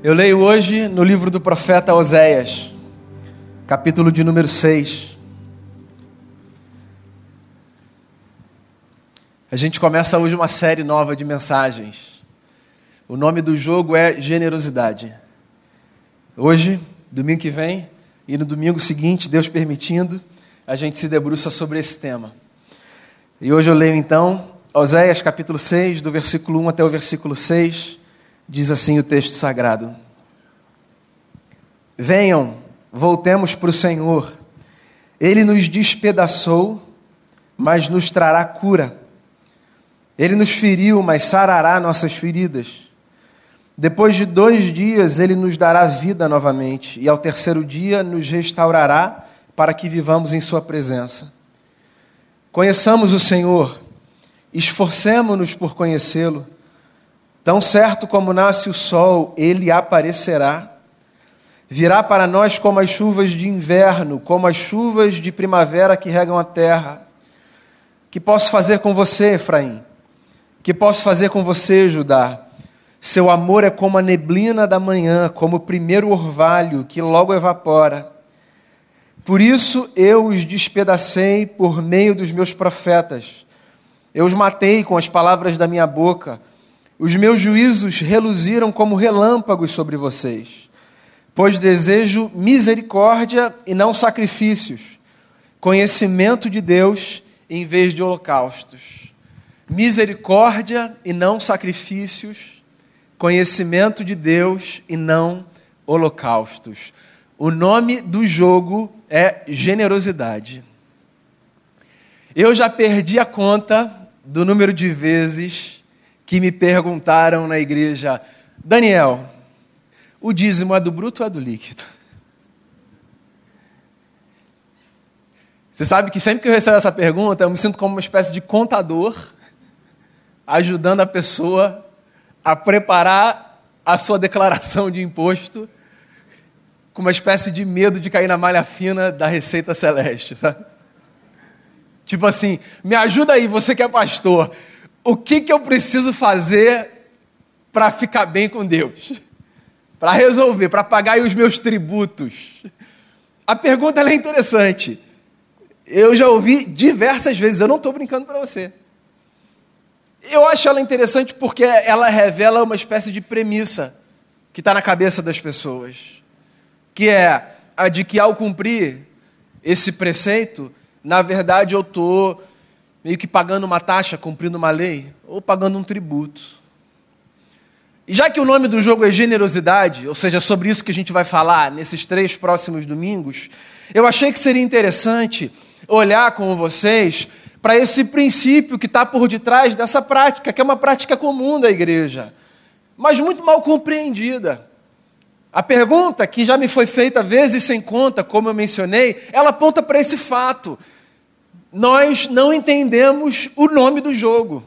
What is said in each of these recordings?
Eu leio hoje no livro do profeta Oséias, capítulo de número 6. A gente começa hoje uma série nova de mensagens. O nome do jogo é Generosidade. Hoje, domingo que vem, e no domingo seguinte, Deus permitindo, a gente se debruça sobre esse tema. E hoje eu leio então Oséias capítulo 6, do versículo 1 até o versículo 6 Diz assim o texto sagrado: Venham, voltemos para o Senhor. Ele nos despedaçou, mas nos trará cura. Ele nos feriu, mas sarará nossas feridas. Depois de dois dias, ele nos dará vida novamente, e ao terceiro dia nos restaurará para que vivamos em Sua presença. Conheçamos o Senhor, esforcemo-nos por conhecê-lo. Tão certo como nasce o sol, ele aparecerá. Virá para nós como as chuvas de inverno, como as chuvas de primavera que regam a terra. Que posso fazer com você, Efraim? Que posso fazer com você, Judá? Seu amor é como a neblina da manhã, como o primeiro orvalho que logo evapora. Por isso eu os despedacei por meio dos meus profetas. Eu os matei com as palavras da minha boca os meus juízos reluziram como relâmpagos sobre vocês, pois desejo misericórdia e não sacrifícios, conhecimento de Deus em vez de holocaustos. Misericórdia e não sacrifícios, conhecimento de Deus e não holocaustos. O nome do jogo é generosidade. Eu já perdi a conta do número de vezes que me perguntaram na igreja: Daniel, o dízimo é do bruto ou é do líquido? Você sabe que sempre que eu recebo essa pergunta, eu me sinto como uma espécie de contador, ajudando a pessoa a preparar a sua declaração de imposto, com uma espécie de medo de cair na malha fina da Receita Celeste, sabe? Tipo assim, me ajuda aí, você que é pastor o que, que eu preciso fazer para ficar bem com Deus? Para resolver, para pagar os meus tributos? A pergunta é interessante. Eu já ouvi diversas vezes, eu não estou brincando para você. Eu acho ela interessante porque ela revela uma espécie de premissa que está na cabeça das pessoas, que é a de que ao cumprir esse preceito, na verdade eu estou meio que pagando uma taxa, cumprindo uma lei, ou pagando um tributo. E já que o nome do jogo é generosidade, ou seja, sobre isso que a gente vai falar nesses três próximos domingos, eu achei que seria interessante olhar com vocês para esse princípio que está por detrás dessa prática, que é uma prática comum da igreja, mas muito mal compreendida. A pergunta que já me foi feita vezes sem conta, como eu mencionei, ela aponta para esse fato nós não entendemos o nome do jogo.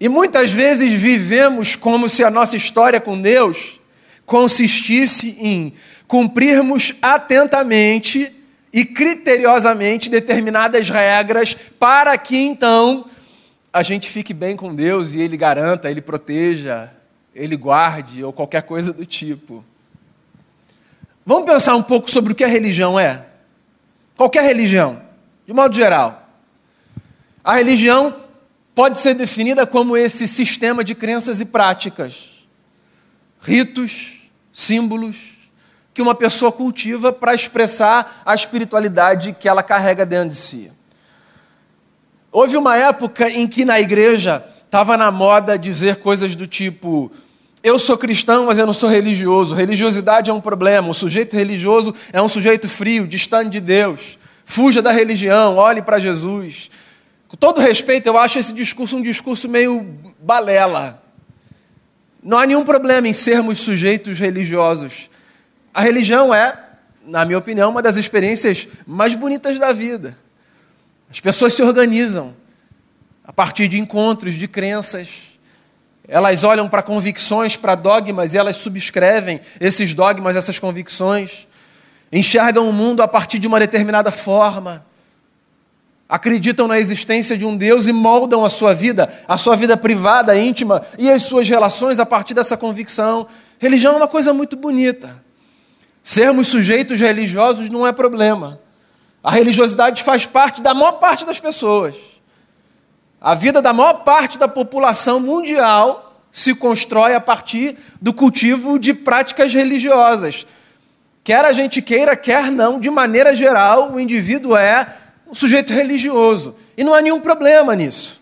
E muitas vezes vivemos como se a nossa história com Deus consistisse em cumprirmos atentamente e criteriosamente determinadas regras para que então a gente fique bem com Deus e Ele garanta, Ele proteja, Ele guarde ou qualquer coisa do tipo. Vamos pensar um pouco sobre o que a religião é? Qualquer religião. De modo geral, a religião pode ser definida como esse sistema de crenças e práticas, ritos, símbolos, que uma pessoa cultiva para expressar a espiritualidade que ela carrega dentro de si. Houve uma época em que na igreja estava na moda dizer coisas do tipo: eu sou cristão, mas eu não sou religioso. Religiosidade é um problema. O sujeito religioso é um sujeito frio, distante de Deus. Fuja da religião, olhe para Jesus. Com todo respeito, eu acho esse discurso um discurso meio balela. Não há nenhum problema em sermos sujeitos religiosos. A religião é, na minha opinião, uma das experiências mais bonitas da vida. As pessoas se organizam a partir de encontros, de crenças. Elas olham para convicções, para dogmas, e elas subscrevem esses dogmas, essas convicções enxergam o mundo a partir de uma determinada forma, acreditam na existência de um Deus e moldam a sua vida, a sua vida privada, íntima e as suas relações a partir dessa convicção. Religião é uma coisa muito bonita. Sermos sujeitos religiosos não é problema. A religiosidade faz parte da maior parte das pessoas. A vida da maior parte da população mundial se constrói a partir do cultivo de práticas religiosas. Quer a gente queira, quer não, de maneira geral, o indivíduo é um sujeito religioso. E não há nenhum problema nisso.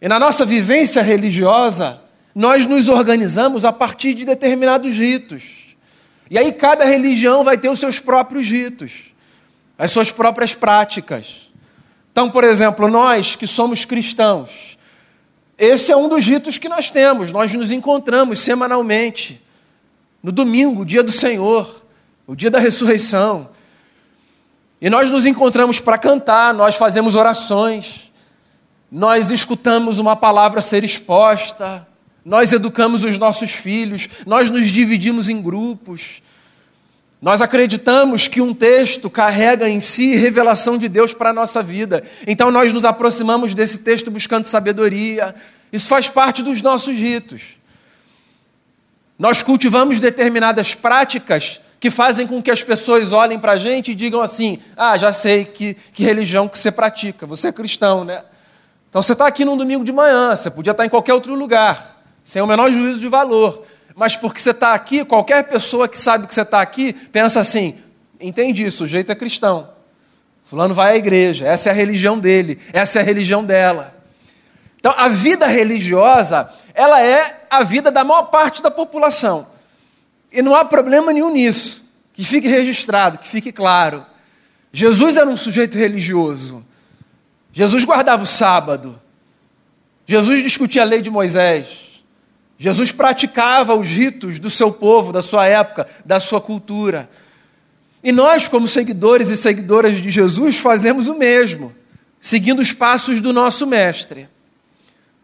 E na nossa vivência religiosa, nós nos organizamos a partir de determinados ritos. E aí cada religião vai ter os seus próprios ritos, as suas próprias práticas. Então, por exemplo, nós que somos cristãos, esse é um dos ritos que nós temos. Nós nos encontramos semanalmente, no domingo, o dia do Senhor, o dia da ressurreição. E nós nos encontramos para cantar, nós fazemos orações, nós escutamos uma palavra ser exposta, nós educamos os nossos filhos, nós nos dividimos em grupos. Nós acreditamos que um texto carrega em si revelação de Deus para a nossa vida. Então nós nos aproximamos desse texto buscando sabedoria. Isso faz parte dos nossos ritos. Nós cultivamos determinadas práticas que fazem com que as pessoas olhem para a gente e digam assim: ah, já sei que, que religião que você pratica, você é cristão, né? Então você está aqui num domingo de manhã, você podia estar em qualquer outro lugar, sem o menor juízo de valor mas porque você está aqui, qualquer pessoa que sabe que você está aqui pensa assim: entendi, o sujeito é cristão. Fulano vai à igreja, essa é a religião dele, essa é a religião dela. Então, a vida religiosa, ela é a vida da maior parte da população. E não há problema nenhum nisso. Que fique registrado, que fique claro. Jesus era um sujeito religioso. Jesus guardava o sábado. Jesus discutia a lei de Moisés. Jesus praticava os ritos do seu povo, da sua época, da sua cultura. E nós, como seguidores e seguidoras de Jesus, fazemos o mesmo, seguindo os passos do nosso Mestre.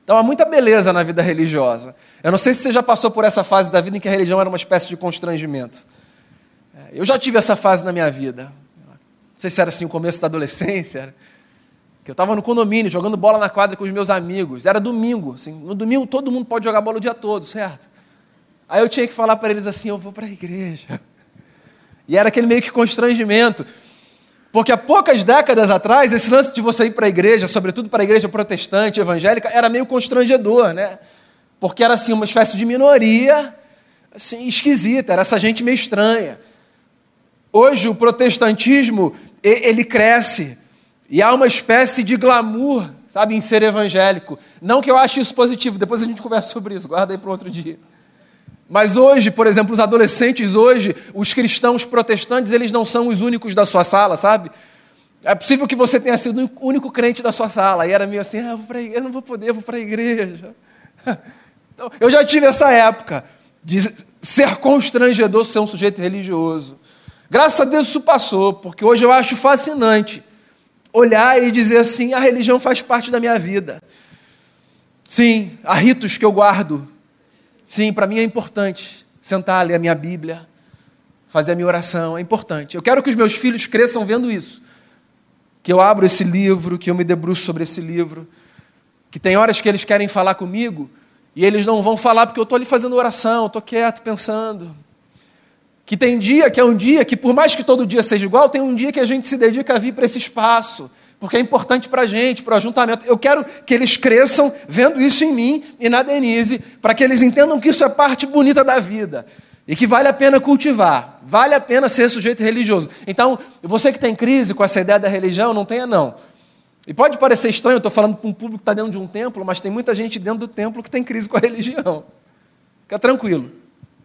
Então há muita beleza na vida religiosa. Eu não sei se você já passou por essa fase da vida em que a religião era uma espécie de constrangimento. É, eu já tive essa fase na minha vida. Não sei se era assim o começo da adolescência que eu estava no condomínio jogando bola na quadra com os meus amigos. Era domingo, assim, no domingo todo mundo pode jogar bola o dia todo, certo? Aí eu tinha que falar para eles assim: eu vou para a igreja. E era aquele meio que constrangimento. Porque há poucas décadas atrás, esse lance de você ir para a igreja, sobretudo para a igreja protestante, evangélica, era meio constrangedor, né? Porque era assim uma espécie de minoria assim, esquisita, era essa gente meio estranha. Hoje o protestantismo, ele cresce e há uma espécie de glamour, sabe, em ser evangélico. Não que eu ache isso positivo, depois a gente conversa sobre isso, guarda aí para outro dia. Mas hoje, por exemplo, os adolescentes hoje, os cristãos protestantes, eles não são os únicos da sua sala, sabe? É possível que você tenha sido o único crente da sua sala. E era meio assim, ah, eu, eu não vou poder, eu vou para a igreja. Então, eu já tive essa época de ser constrangedor ser um sujeito religioso. Graças a Deus isso passou, porque hoje eu acho fascinante olhar e dizer assim: a religião faz parte da minha vida. Sim, há ritos que eu guardo. Sim, para mim é importante sentar, ler a minha Bíblia, fazer a minha oração, é importante. Eu quero que os meus filhos cresçam vendo isso. Que eu abro esse livro, que eu me debruço sobre esse livro, que tem horas que eles querem falar comigo e eles não vão falar porque eu estou ali fazendo oração, estou quieto, pensando. Que tem dia que é um dia que, por mais que todo dia seja igual, tem um dia que a gente se dedica a vir para esse espaço, porque é importante para a gente, para o ajuntamento. Eu quero que eles cresçam vendo isso em mim e na Denise, para que eles entendam que isso é parte bonita da vida e que vale a pena cultivar, vale a pena ser sujeito religioso. Então, você que tem crise com essa ideia da religião, não tenha não. E pode parecer estranho, eu estou falando para um público que está dentro de um templo, mas tem muita gente dentro do templo que tem crise com a religião. Fica tranquilo.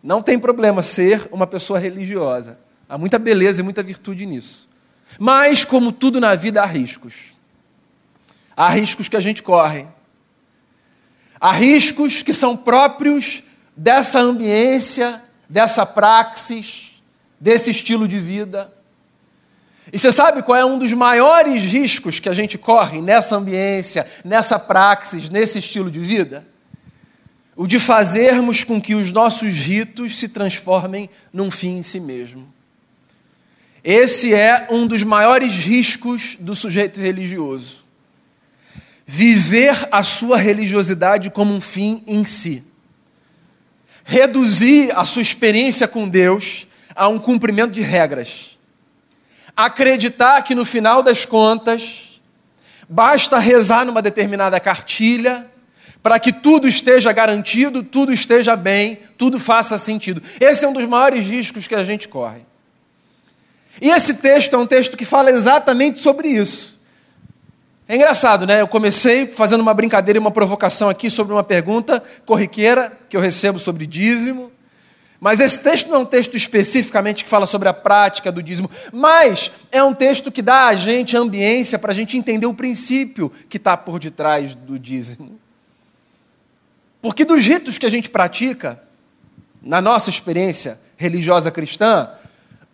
Não tem problema ser uma pessoa religiosa. Há muita beleza e muita virtude nisso. Mas, como tudo na vida, há riscos. Há riscos que a gente corre. Há riscos que são próprios dessa ambiência, dessa praxis, desse estilo de vida. E você sabe qual é um dos maiores riscos que a gente corre nessa ambiência, nessa praxis, nesse estilo de vida? o de fazermos com que os nossos ritos se transformem num fim em si mesmo. Esse é um dos maiores riscos do sujeito religioso. Viver a sua religiosidade como um fim em si. reduzir a sua experiência com Deus a um cumprimento de regras. Acreditar que no final das contas basta rezar numa determinada cartilha para que tudo esteja garantido, tudo esteja bem, tudo faça sentido. Esse é um dos maiores riscos que a gente corre. E esse texto é um texto que fala exatamente sobre isso. É engraçado, né? Eu comecei fazendo uma brincadeira e uma provocação aqui sobre uma pergunta corriqueira que eu recebo sobre dízimo. Mas esse texto não é um texto especificamente que fala sobre a prática do dízimo, mas é um texto que dá a gente ambiência para a gente entender o princípio que está por detrás do dízimo. Porque dos ritos que a gente pratica, na nossa experiência religiosa cristã,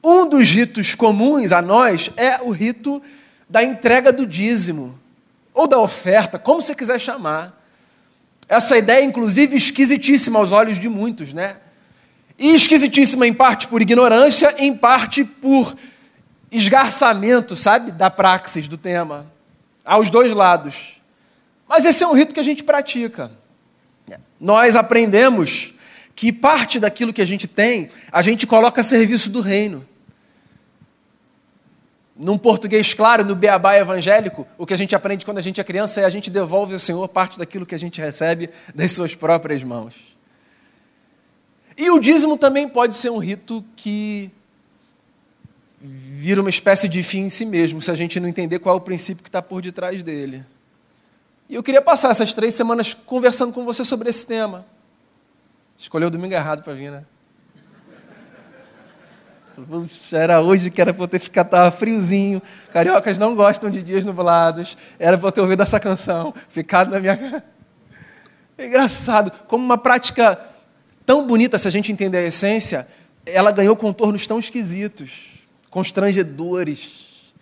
um dos ritos comuns a nós é o rito da entrega do dízimo, ou da oferta, como você quiser chamar. Essa ideia, inclusive, esquisitíssima aos olhos de muitos, né? E esquisitíssima em parte por ignorância, em parte por esgarçamento, sabe, da praxis do tema. Aos dois lados. Mas esse é um rito que a gente pratica. Nós aprendemos que parte daquilo que a gente tem, a gente coloca a serviço do reino. Num português claro, no beabá evangélico, o que a gente aprende quando a gente é criança é a gente devolve ao Senhor parte daquilo que a gente recebe das suas próprias mãos. E o dízimo também pode ser um rito que vira uma espécie de fim em si mesmo, se a gente não entender qual é o princípio que está por detrás dele. E eu queria passar essas três semanas conversando com você sobre esse tema. Escolheu o domingo errado para vir, né? Era hoje que era para eu ter ficado, tava friozinho. Cariocas não gostam de dias nublados. Era para eu ter ouvido essa canção, ficado na minha. É engraçado, como uma prática tão bonita, se a gente entender a essência, ela ganhou contornos tão esquisitos, constrangedores,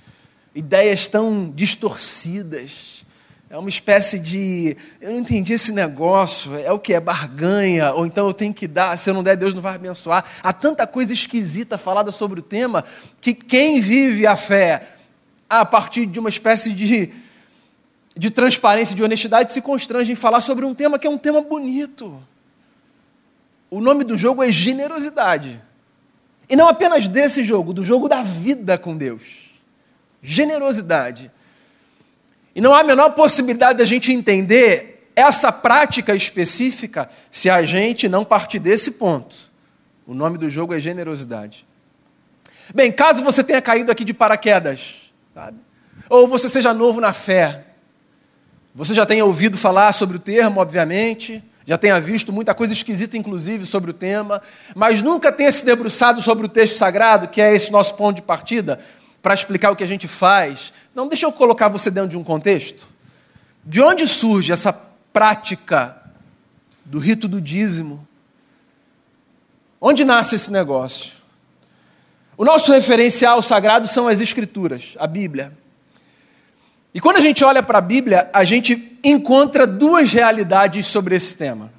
ideias tão distorcidas. É uma espécie de. Eu não entendi esse negócio. É o que? É barganha? Ou então eu tenho que dar, se eu não der, Deus não vai abençoar. Há tanta coisa esquisita falada sobre o tema que quem vive a fé a partir de uma espécie de, de transparência, de honestidade, se constrange em falar sobre um tema que é um tema bonito. O nome do jogo é generosidade. E não apenas desse jogo, do jogo da vida com Deus. Generosidade. E não há a menor possibilidade da gente entender essa prática específica se a gente não partir desse ponto. O nome do jogo é generosidade. Bem, caso você tenha caído aqui de paraquedas, sabe? ou você seja novo na fé, você já tenha ouvido falar sobre o termo, obviamente, já tenha visto muita coisa esquisita, inclusive, sobre o tema, mas nunca tenha se debruçado sobre o texto sagrado, que é esse nosso ponto de partida, para explicar o que a gente faz. Não, deixa eu colocar você dentro de um contexto. De onde surge essa prática do rito do dízimo? Onde nasce esse negócio? O nosso referencial sagrado são as Escrituras, a Bíblia. E quando a gente olha para a Bíblia, a gente encontra duas realidades sobre esse tema.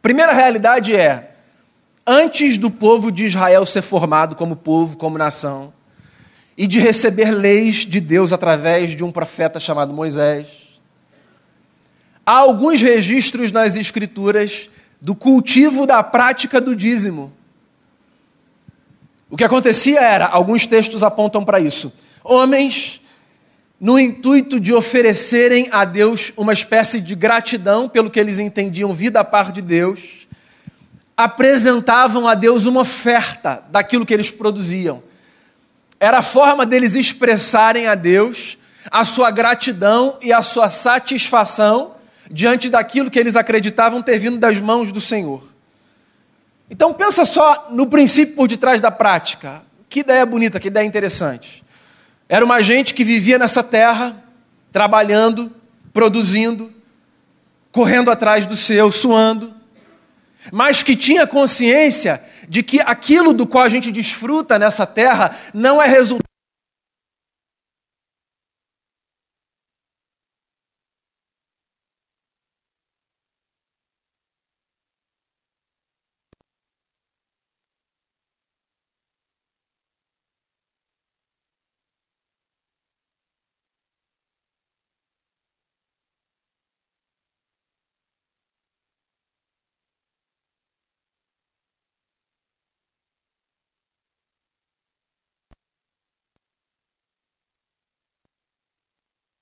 Primeira realidade é: antes do povo de Israel ser formado como povo, como nação, e de receber leis de Deus através de um profeta chamado Moisés, há alguns registros nas Escrituras do cultivo da prática do dízimo. O que acontecia era, alguns textos apontam para isso, homens no intuito de oferecerem a Deus uma espécie de gratidão pelo que eles entendiam vida a par de Deus, apresentavam a Deus uma oferta daquilo que eles produziam. Era a forma deles expressarem a Deus a sua gratidão e a sua satisfação diante daquilo que eles acreditavam ter vindo das mãos do Senhor. Então pensa só no princípio por detrás da prática. Que ideia bonita, que ideia interessante. Era uma gente que vivia nessa terra, trabalhando, produzindo, correndo atrás do seu, suando, mas que tinha consciência de que aquilo do qual a gente desfruta nessa terra não é resultado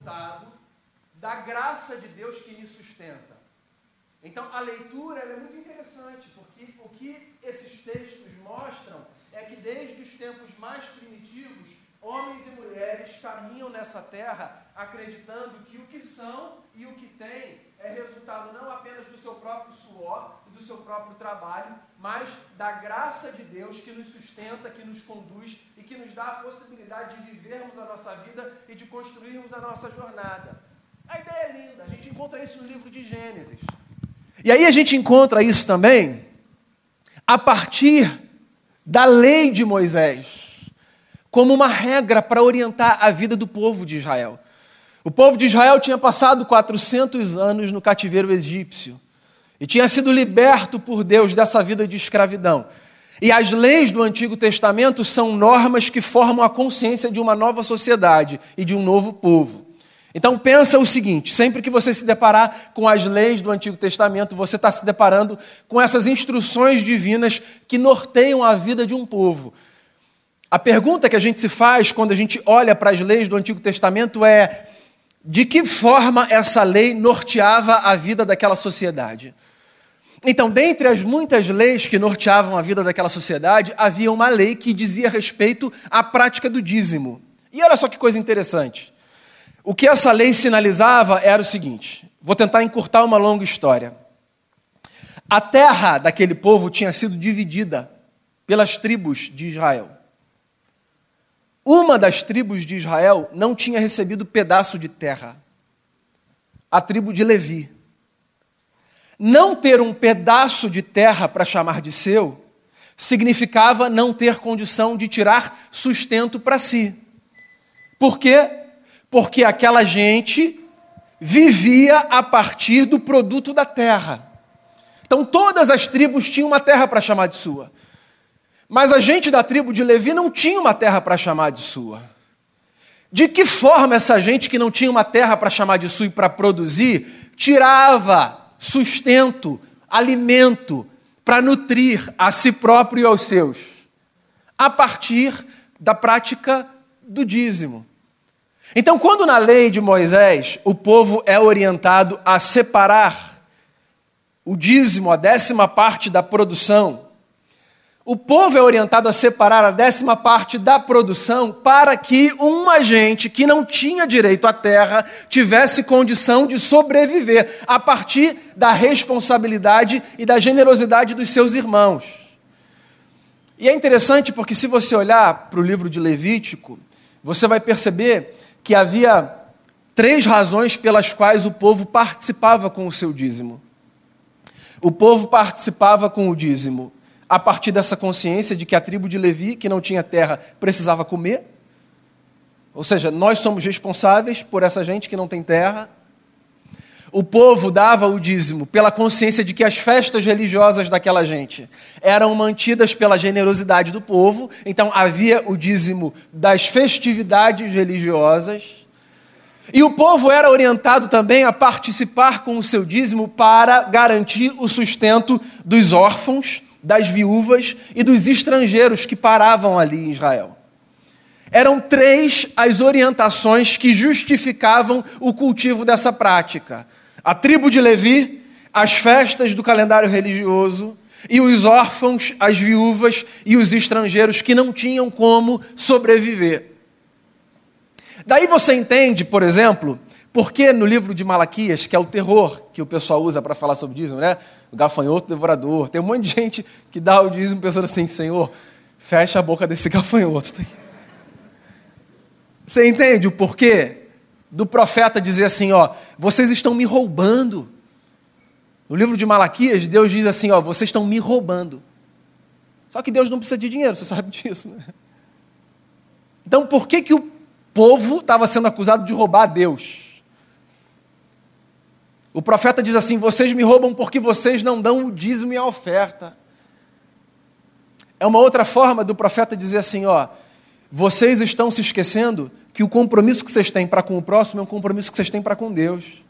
resultado da graça de Deus que me sustenta. Então, a leitura é muito interessante, porque o que esses textos mostram é que desde os tempos mais primitivos, homens e mulheres caminham nessa terra acreditando que o que são e o que têm é resultado não apenas do seu próprio suor e do seu próprio trabalho, mas da graça de Deus que nos sustenta, que nos conduz e que nos dá a possibilidade de vivermos a nossa vida e de construirmos a nossa jornada. A ideia é linda, a gente encontra isso no livro de Gênesis. E aí a gente encontra isso também a partir da lei de Moisés como uma regra para orientar a vida do povo de Israel. O povo de Israel tinha passado 400 anos no cativeiro egípcio e tinha sido liberto por Deus dessa vida de escravidão. E as leis do Antigo Testamento são normas que formam a consciência de uma nova sociedade e de um novo povo. Então pensa o seguinte: sempre que você se deparar com as leis do Antigo Testamento, você está se deparando com essas instruções divinas que norteiam a vida de um povo. A pergunta que a gente se faz quando a gente olha para as leis do Antigo Testamento é: de que forma essa lei norteava a vida daquela sociedade? Então, dentre as muitas leis que norteavam a vida daquela sociedade, havia uma lei que dizia respeito à prática do dízimo. E olha só que coisa interessante. O que essa lei sinalizava era o seguinte: vou tentar encurtar uma longa história. A terra daquele povo tinha sido dividida pelas tribos de Israel. Uma das tribos de Israel não tinha recebido pedaço de terra. A tribo de Levi. Não ter um pedaço de terra para chamar de seu significava não ter condição de tirar sustento para si. Por quê? Porque aquela gente vivia a partir do produto da terra. Então todas as tribos tinham uma terra para chamar de sua. Mas a gente da tribo de Levi não tinha uma terra para chamar de sua. De que forma essa gente que não tinha uma terra para chamar de sua e para produzir, tirava sustento, alimento para nutrir a si próprio e aos seus? A partir da prática do dízimo. Então, quando na lei de Moisés o povo é orientado a separar o dízimo, a décima parte da produção, o povo é orientado a separar a décima parte da produção para que um agente que não tinha direito à terra tivesse condição de sobreviver a partir da responsabilidade e da generosidade dos seus irmãos. E é interessante porque, se você olhar para o livro de Levítico, você vai perceber que havia três razões pelas quais o povo participava com o seu dízimo. O povo participava com o dízimo a partir dessa consciência de que a tribo de Levi, que não tinha terra, precisava comer. Ou seja, nós somos responsáveis por essa gente que não tem terra. O povo dava o dízimo pela consciência de que as festas religiosas daquela gente eram mantidas pela generosidade do povo, então havia o dízimo das festividades religiosas. E o povo era orientado também a participar com o seu dízimo para garantir o sustento dos órfãos das viúvas e dos estrangeiros que paravam ali em Israel. Eram três as orientações que justificavam o cultivo dessa prática: a tribo de Levi, as festas do calendário religioso e os órfãos, as viúvas e os estrangeiros que não tinham como sobreviver. Daí você entende, por exemplo, porque no livro de Malaquias, que é o terror que o pessoal usa para falar sobre dízimo, né? O gafanhoto devorador. Tem um monte de gente que dá o dízimo pensando assim: Senhor, fecha a boca desse gafanhoto. Você entende o porquê do profeta dizer assim: Ó, vocês estão me roubando. No livro de Malaquias, Deus diz assim: Ó, vocês estão me roubando. Só que Deus não precisa de dinheiro, você sabe disso, né? Então, por que, que o povo estava sendo acusado de roubar a Deus? O profeta diz assim: Vocês me roubam porque vocês não dão o dízimo e a oferta. É uma outra forma do profeta dizer assim: Ó, vocês estão se esquecendo que o compromisso que vocês têm para com o próximo é um compromisso que vocês têm para com Deus.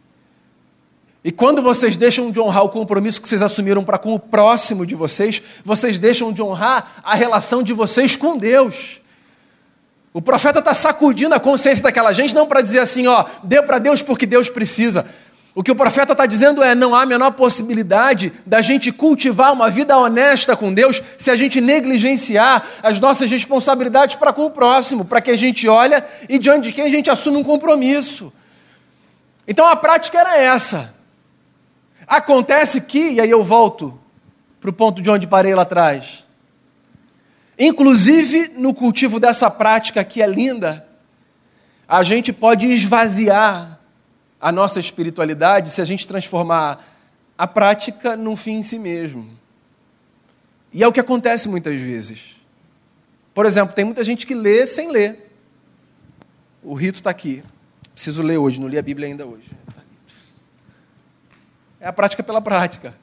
E quando vocês deixam de honrar o compromisso que vocês assumiram para com o próximo de vocês, vocês deixam de honrar a relação de vocês com Deus. O profeta está sacudindo a consciência daquela gente, não para dizer assim, ó, dê para Deus porque Deus precisa. O que o profeta está dizendo é: não há a menor possibilidade da gente cultivar uma vida honesta com Deus se a gente negligenciar as nossas responsabilidades para com o próximo, para que a gente olha e diante de quem a gente assume um compromisso. Então a prática era essa. Acontece que, e aí eu volto para o ponto de onde parei lá atrás. Inclusive no cultivo dessa prática que é linda, a gente pode esvaziar a nossa espiritualidade se a gente transformar a prática num fim em si mesmo. E é o que acontece muitas vezes. Por exemplo, tem muita gente que lê sem ler. O rito está aqui. Preciso ler hoje, não li a Bíblia ainda hoje. É a prática pela prática.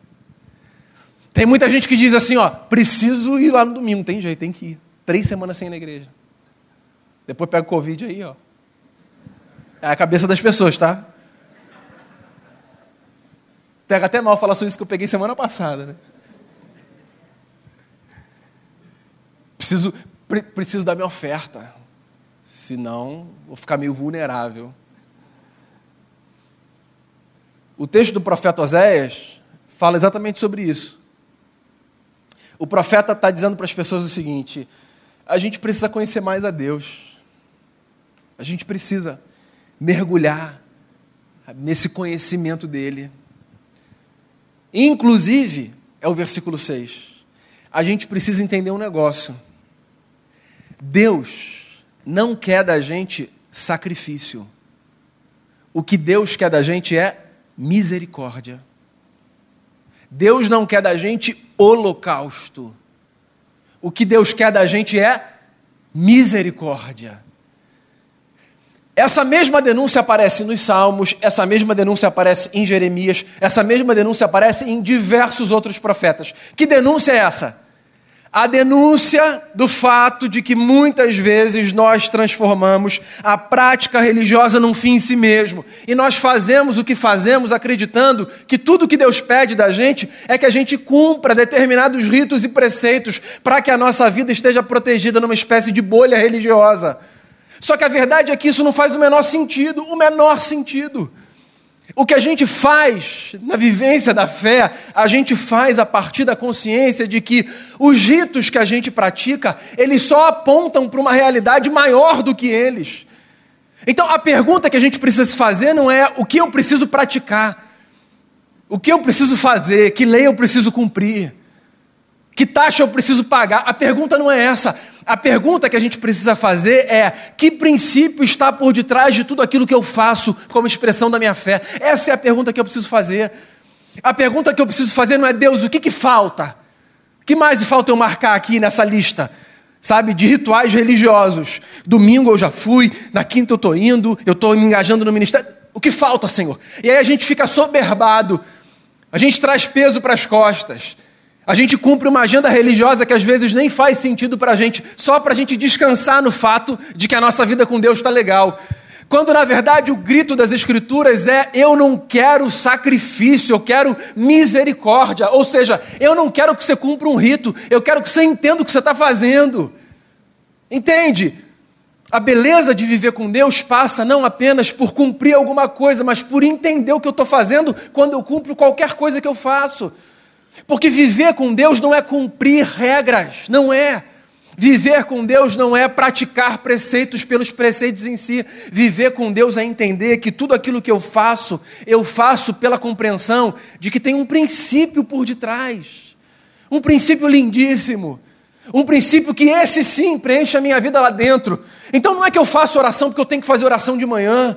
Tem muita gente que diz assim, ó, preciso ir lá no domingo, tem jeito, tem que ir. Três semanas sem ir na igreja. Depois pega o Covid aí, ó. É a cabeça das pessoas, tá? Pega até mal falar sobre isso que eu peguei semana passada, né? Preciso, pre preciso dar minha oferta. Senão, vou ficar meio vulnerável. O texto do profeta Oséias fala exatamente sobre isso. O profeta está dizendo para as pessoas o seguinte: a gente precisa conhecer mais a Deus. A gente precisa mergulhar nesse conhecimento dele. Inclusive, é o versículo 6. A gente precisa entender um negócio. Deus não quer da gente sacrifício. O que Deus quer da gente é misericórdia. Deus não quer da gente holocausto. O que Deus quer da gente é misericórdia. Essa mesma denúncia aparece nos Salmos, essa mesma denúncia aparece em Jeremias, essa mesma denúncia aparece em diversos outros profetas. Que denúncia é essa? A denúncia do fato de que muitas vezes nós transformamos a prática religiosa num fim em si mesmo. E nós fazemos o que fazemos acreditando que tudo que Deus pede da gente é que a gente cumpra determinados ritos e preceitos para que a nossa vida esteja protegida numa espécie de bolha religiosa. Só que a verdade é que isso não faz o menor sentido, o menor sentido. O que a gente faz na vivência da fé, a gente faz a partir da consciência de que os ritos que a gente pratica, eles só apontam para uma realidade maior do que eles. Então a pergunta que a gente precisa se fazer não é o que eu preciso praticar, o que eu preciso fazer, que lei eu preciso cumprir. Que taxa eu preciso pagar? A pergunta não é essa. A pergunta que a gente precisa fazer é: que princípio está por detrás de tudo aquilo que eu faço como expressão da minha fé? Essa é a pergunta que eu preciso fazer. A pergunta que eu preciso fazer não é: Deus, o que, que falta? O que mais falta eu marcar aqui nessa lista? Sabe, de rituais religiosos. Domingo eu já fui, na quinta eu estou indo, eu estou me engajando no ministério. O que falta, Senhor? E aí a gente fica soberbado, a gente traz peso para as costas. A gente cumpre uma agenda religiosa que às vezes nem faz sentido para a gente, só para a gente descansar no fato de que a nossa vida com Deus está legal. Quando na verdade o grito das Escrituras é: eu não quero sacrifício, eu quero misericórdia. Ou seja, eu não quero que você cumpra um rito, eu quero que você entenda o que você está fazendo. Entende? A beleza de viver com Deus passa não apenas por cumprir alguma coisa, mas por entender o que eu estou fazendo quando eu cumpro qualquer coisa que eu faço. Porque viver com Deus não é cumprir regras, não é. Viver com Deus não é praticar preceitos pelos preceitos em si. Viver com Deus é entender que tudo aquilo que eu faço, eu faço pela compreensão de que tem um princípio por detrás. Um princípio lindíssimo. Um princípio que esse sim preenche a minha vida lá dentro. Então não é que eu faço oração porque eu tenho que fazer oração de manhã.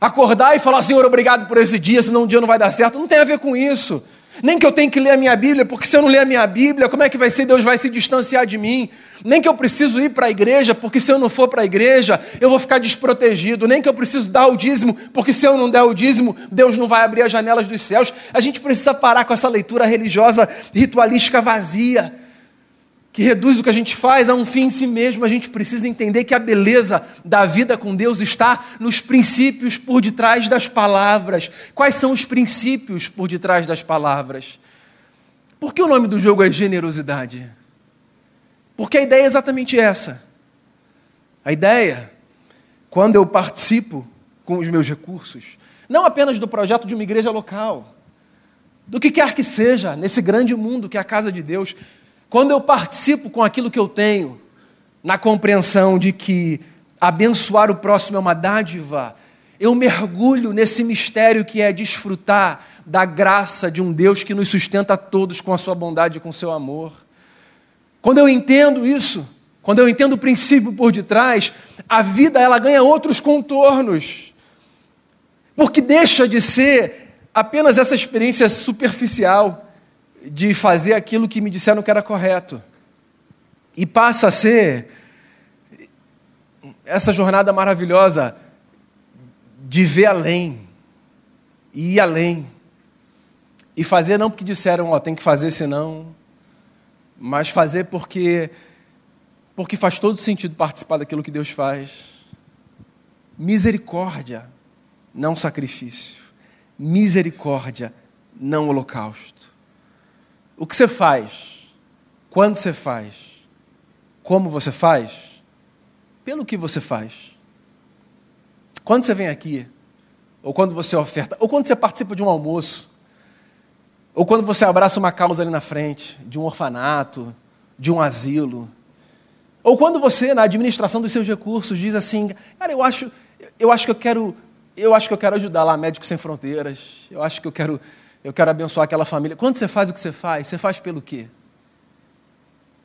Acordar e falar, Senhor, obrigado por esse dia, senão o dia não vai dar certo. Não tem a ver com isso. Nem que eu tenho que ler a minha Bíblia, porque se eu não ler a minha Bíblia, como é que vai ser? Deus vai se distanciar de mim. Nem que eu preciso ir para a igreja, porque se eu não for para a igreja, eu vou ficar desprotegido. Nem que eu preciso dar o dízimo, porque se eu não der o dízimo, Deus não vai abrir as janelas dos céus. A gente precisa parar com essa leitura religiosa, ritualística vazia que reduz o que a gente faz a um fim em si mesmo, a gente precisa entender que a beleza da vida com Deus está nos princípios por detrás das palavras. Quais são os princípios por detrás das palavras? Por que o nome do jogo é generosidade? Porque a ideia é exatamente essa. A ideia, quando eu participo com os meus recursos, não apenas do projeto de uma igreja local, do que quer que seja nesse grande mundo que é a casa de Deus, quando eu participo com aquilo que eu tenho, na compreensão de que abençoar o próximo é uma dádiva, eu mergulho nesse mistério que é desfrutar da graça de um Deus que nos sustenta a todos com a sua bondade e com o seu amor. Quando eu entendo isso, quando eu entendo o princípio por detrás, a vida ela ganha outros contornos. Porque deixa de ser apenas essa experiência superficial de fazer aquilo que me disseram que era correto. E passa a ser essa jornada maravilhosa de ver além, e ir além, e fazer não porque disseram, ó, tem que fazer senão, mas fazer porque porque faz todo sentido participar daquilo que Deus faz. Misericórdia, não sacrifício. Misericórdia, não holocausto. O que você faz? Quando você faz? Como você faz? Pelo que você faz. Quando você vem aqui, ou quando você oferta, ou quando você participa de um almoço, ou quando você abraça uma causa ali na frente, de um orfanato, de um asilo, ou quando você, na administração dos seus recursos, diz assim, cara, eu acho, eu acho que eu quero, eu acho que eu quero ajudar lá Médicos Sem Fronteiras, eu acho que eu quero, eu quero abençoar aquela família. Quando você faz o que você faz, você faz pelo quê?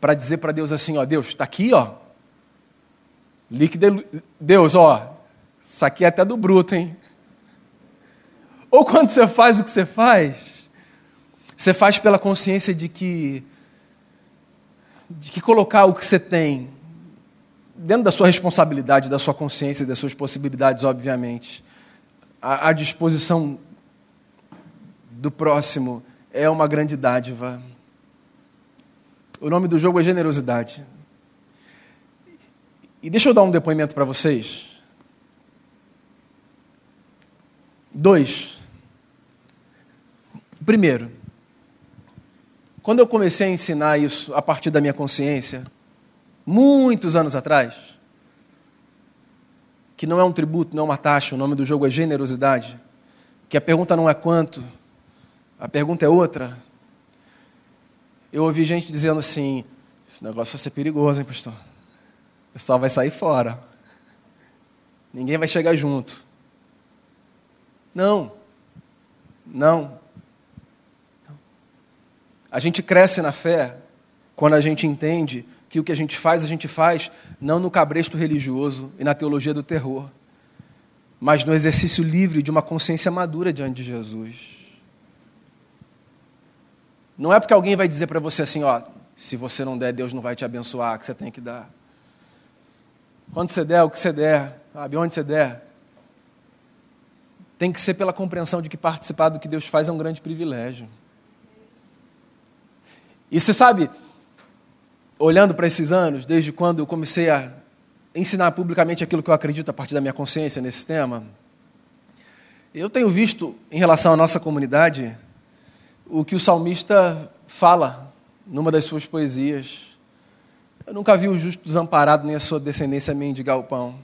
Para dizer para Deus assim, ó, Deus, está aqui, ó. Líquido, Deus, ó, isso aqui é até do bruto, hein? Ou quando você faz o que você faz, você faz pela consciência de que de que colocar o que você tem dentro da sua responsabilidade, da sua consciência, das suas possibilidades, obviamente, à, à disposição do próximo é uma grande dádiva. O nome do jogo é generosidade. E deixa eu dar um depoimento para vocês. Dois. Primeiro, quando eu comecei a ensinar isso a partir da minha consciência, muitos anos atrás, que não é um tributo, não é uma taxa, o nome do jogo é generosidade, que a pergunta não é quanto, a pergunta é outra. Eu ouvi gente dizendo assim: esse negócio vai ser perigoso, hein, pastor? O pessoal vai sair fora. Ninguém vai chegar junto. Não. Não. A gente cresce na fé quando a gente entende que o que a gente faz, a gente faz não no cabresto religioso e na teologia do terror, mas no exercício livre de uma consciência madura diante de Jesus. Não é porque alguém vai dizer para você assim, ó, se você não der, Deus não vai te abençoar, que você tem que dar. Quando você der, o que você der, sabe, onde você der, tem que ser pela compreensão de que participar do que Deus faz é um grande privilégio. E você sabe, olhando para esses anos, desde quando eu comecei a ensinar publicamente aquilo que eu acredito a partir da minha consciência nesse tema, eu tenho visto em relação à nossa comunidade o que o salmista fala numa das suas poesias. Eu nunca vi o justo desamparado nem a sua descendência mendigar o pão.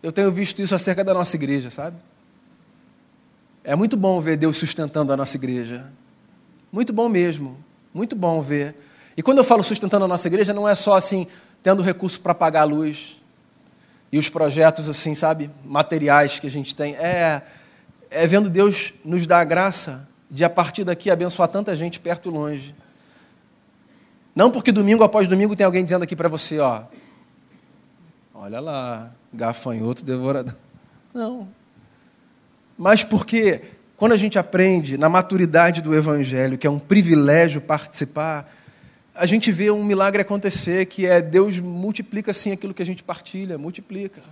Eu tenho visto isso acerca da nossa igreja, sabe? É muito bom ver Deus sustentando a nossa igreja. Muito bom mesmo. Muito bom ver. E quando eu falo sustentando a nossa igreja, não é só assim, tendo recurso para pagar a luz e os projetos, assim, sabe, materiais que a gente tem. É, é vendo Deus nos dar a graça de, a partir daqui, abençoar tanta gente perto e longe. Não porque domingo após domingo tem alguém dizendo aqui para você, ó, olha lá, gafanhoto devorador. Não. Mas porque quando a gente aprende na maturidade do Evangelho, que é um privilégio participar, a gente vê um milagre acontecer, que é Deus multiplica sim aquilo que a gente partilha, multiplica.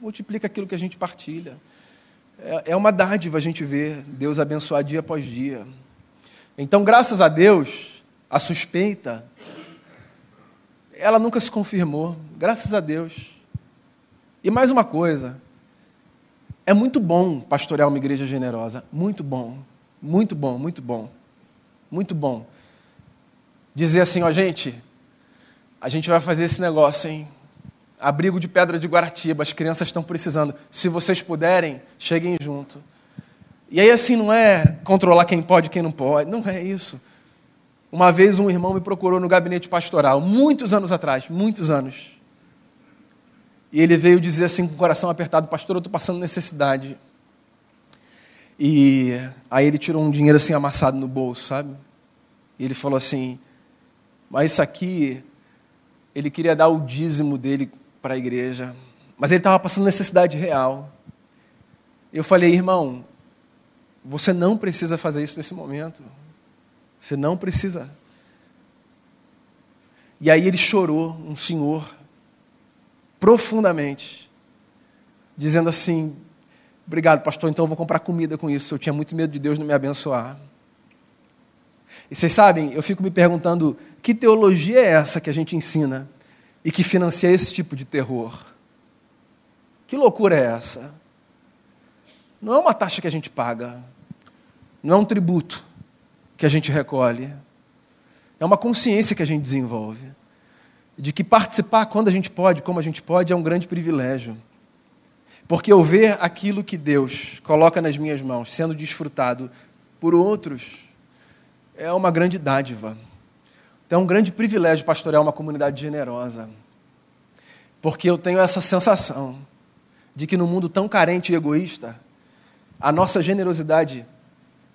Multiplica aquilo que a gente partilha. É, é uma dádiva a gente ver Deus abençoar dia após dia. Então, graças a Deus, a suspeita, ela nunca se confirmou, graças a Deus. E mais uma coisa, é muito bom pastorear uma igreja generosa. Muito bom. Muito bom, muito bom. Muito bom. Dizer assim, ó, gente, a gente vai fazer esse negócio, hein? Abrigo de pedra de Guaratiba, as crianças estão precisando. Se vocês puderem, cheguem junto. E aí, assim, não é controlar quem pode e quem não pode, não é isso. Uma vez um irmão me procurou no gabinete pastoral, muitos anos atrás, muitos anos. E ele veio dizer assim, com o coração apertado: Pastor, eu estou passando necessidade. E aí ele tirou um dinheiro assim amassado no bolso, sabe? E ele falou assim: Mas isso aqui, ele queria dar o dízimo dele para a igreja, mas ele estava passando necessidade real. Eu falei, irmão, você não precisa fazer isso nesse momento. Você não precisa. E aí ele chorou, um senhor, profundamente, dizendo assim: Obrigado, pastor, então eu vou comprar comida com isso. Eu tinha muito medo de Deus não me abençoar. E vocês sabem, eu fico me perguntando: que teologia é essa que a gente ensina e que financia esse tipo de terror? Que loucura é essa? Não é uma taxa que a gente paga, não é um tributo que a gente recolhe, é uma consciência que a gente desenvolve de que participar quando a gente pode, como a gente pode, é um grande privilégio. Porque eu ver aquilo que Deus coloca nas minhas mãos sendo desfrutado por outros é uma grande dádiva. Então é um grande privilégio pastorear uma comunidade generosa. Porque eu tenho essa sensação de que no mundo tão carente e egoísta, a nossa generosidade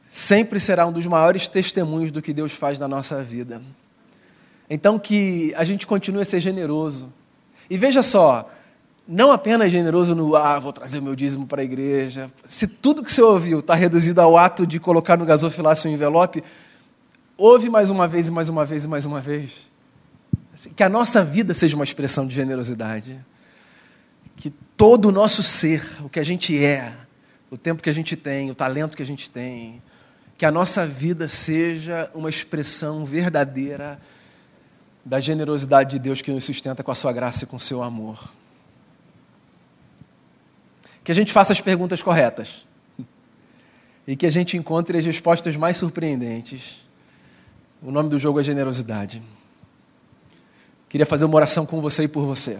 sempre será um dos maiores testemunhos do que Deus faz na nossa vida. Então que a gente continue a ser generoso. E veja só, não apenas generoso no ah, vou trazer o meu dízimo para a igreja. Se tudo que você ouviu está reduzido ao ato de colocar no gasofilácio um envelope, ouve mais uma vez e mais uma vez e mais uma vez. Assim, que a nossa vida seja uma expressão de generosidade. Que todo o nosso ser, o que a gente é, o tempo que a gente tem, o talento que a gente tem, que a nossa vida seja uma expressão verdadeira da generosidade de Deus que nos sustenta com a sua graça e com o seu amor que a gente faça as perguntas corretas e que a gente encontre as respostas mais surpreendentes. O nome do jogo é generosidade. Queria fazer uma oração com você e por você.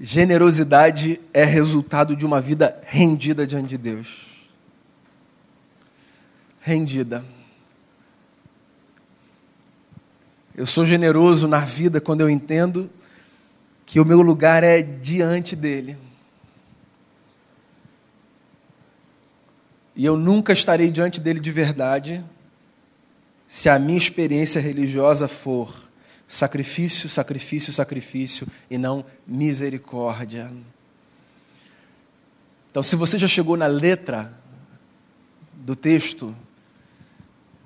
Generosidade é resultado de uma vida rendida diante de Deus. Rendida. Eu sou generoso na vida quando eu entendo que o meu lugar é diante dele. E eu nunca estarei diante dele de verdade se a minha experiência religiosa for sacrifício, sacrifício, sacrifício e não misericórdia. Então, se você já chegou na letra do texto,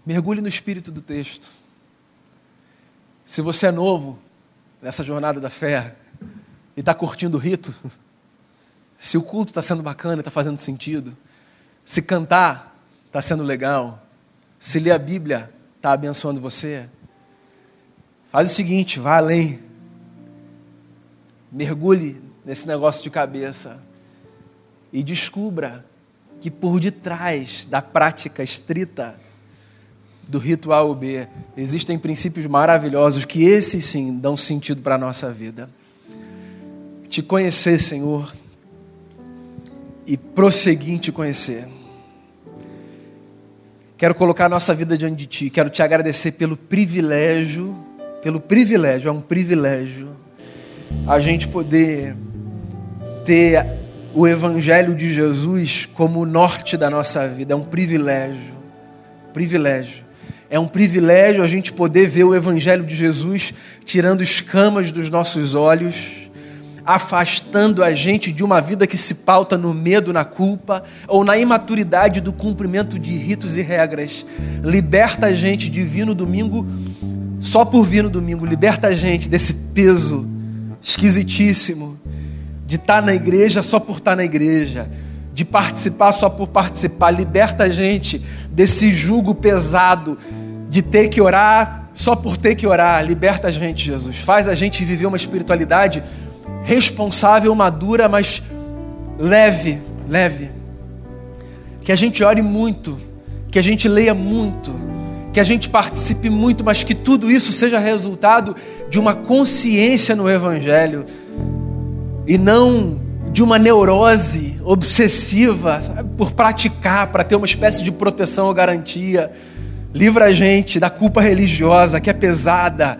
mergulhe no espírito do texto. Se você é novo nessa jornada da fé, e está curtindo o rito, se o culto está sendo bacana, está fazendo sentido, se cantar está sendo legal, se ler a Bíblia está abençoando você, faz o seguinte, vá além, mergulhe nesse negócio de cabeça. E descubra que por detrás da prática estrita do ritual B existem princípios maravilhosos que esses sim dão sentido para a nossa vida. Te conhecer, Senhor, e prosseguir em te conhecer. Quero colocar a nossa vida diante de Ti, quero te agradecer pelo privilégio, pelo privilégio, é um privilégio, a gente poder ter o Evangelho de Jesus como o norte da nossa vida, é um privilégio, privilégio. É um privilégio a gente poder ver o Evangelho de Jesus tirando escamas dos nossos olhos afastando a gente de uma vida que se pauta no medo, na culpa ou na imaturidade do cumprimento de ritos e regras. Liberta a gente de vir no domingo só por vir no domingo, liberta a gente desse peso esquisitíssimo de estar na igreja só por estar na igreja, de participar só por participar. Liberta a gente desse jugo pesado de ter que orar só por ter que orar. Liberta a gente, Jesus. Faz a gente viver uma espiritualidade responsável, madura, mas leve, leve. Que a gente ore muito, que a gente leia muito, que a gente participe muito, mas que tudo isso seja resultado de uma consciência no Evangelho e não de uma neurose obsessiva sabe, por praticar, para ter uma espécie de proteção ou garantia. Livra a gente da culpa religiosa que é pesada,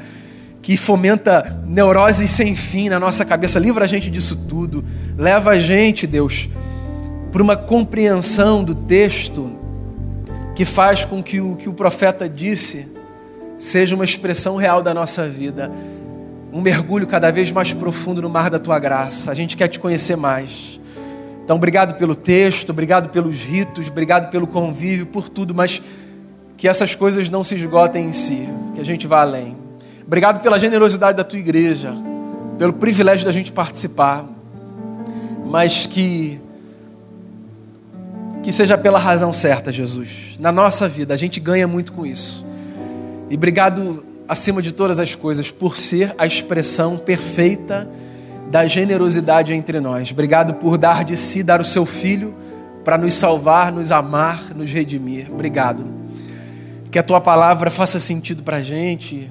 que fomenta neuroses sem fim na nossa cabeça. Livra a gente disso tudo. Leva a gente, Deus, para uma compreensão do texto que faz com que o que o profeta disse seja uma expressão real da nossa vida. Um mergulho cada vez mais profundo no mar da tua graça. A gente quer te conhecer mais. Então, obrigado pelo texto, obrigado pelos ritos, obrigado pelo convívio, por tudo, mas que essas coisas não se esgotem em si, que a gente vá além. Obrigado pela generosidade da tua igreja, pelo privilégio da gente participar, mas que que seja pela razão certa, Jesus. Na nossa vida, a gente ganha muito com isso. E obrigado, acima de todas as coisas, por ser a expressão perfeita da generosidade entre nós. Obrigado por dar de si, dar o seu filho para nos salvar, nos amar, nos redimir. Obrigado. Que a tua palavra faça sentido para a gente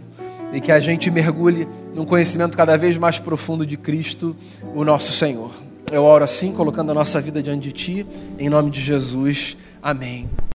e que a gente mergulhe num conhecimento cada vez mais profundo de Cristo, o nosso Senhor. Eu oro assim, colocando a nossa vida diante de Ti, em nome de Jesus. Amém.